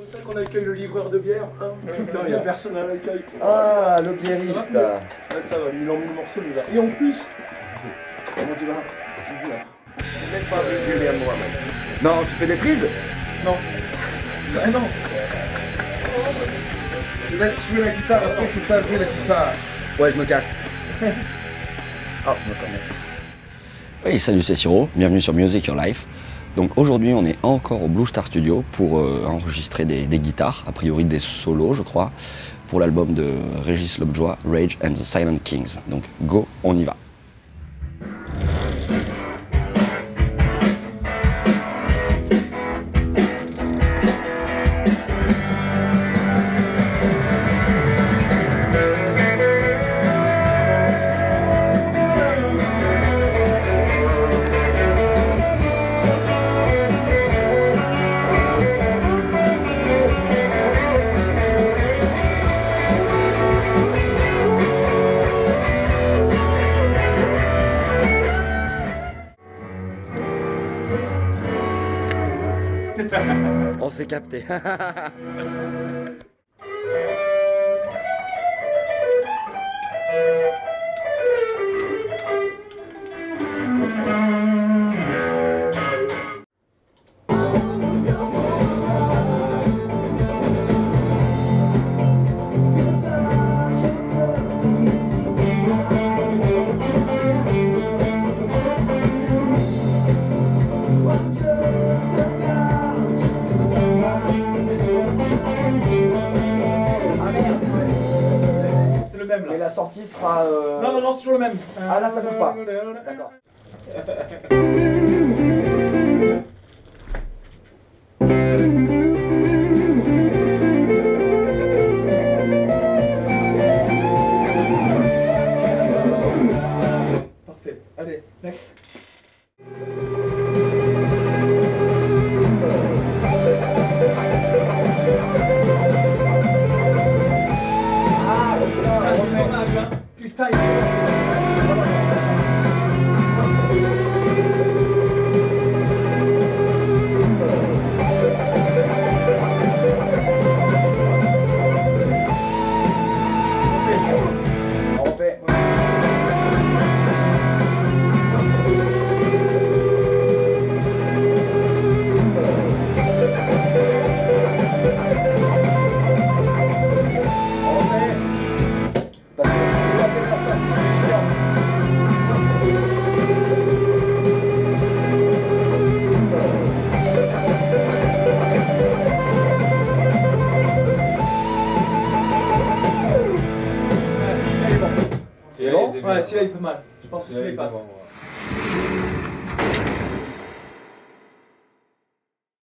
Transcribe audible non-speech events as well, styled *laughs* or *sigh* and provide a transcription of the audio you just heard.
comme ça qu'on accueille le livreur de bière. Hein Putain, il y a personne à l'accueil. Ah, le biériste. Ah, ça va, il en met le morceau déjà. Et en plus, comment tu vas? Pas vu Julien moi-même. Non, tu fais des prises? Non. Ah non. Je laisse jouer la guitare à ceux qui savent jouer la guitare. Ouais, je me casse. Ah, *laughs* je me merci. Oui, salut, c'est Siro. Bienvenue sur Music Your Life. Donc aujourd'hui, on est encore au Blue Star Studio pour euh, enregistrer des, des guitares, a priori des solos, je crois, pour l'album de Régis Lobjoie, Rage and the Silent Kings. Donc go, on y va. On s'est capté. *laughs* même là. Et la sortie sera. euh, Non, non, non, c'est toujours le même. Ah, là, ça bouge pas. D'accord. Parfait. Allez, next. Ah, c'est dommage, hein. Putain, C'est bon Ouais, celui-là il fait mal. Je pense que celui-là il passe.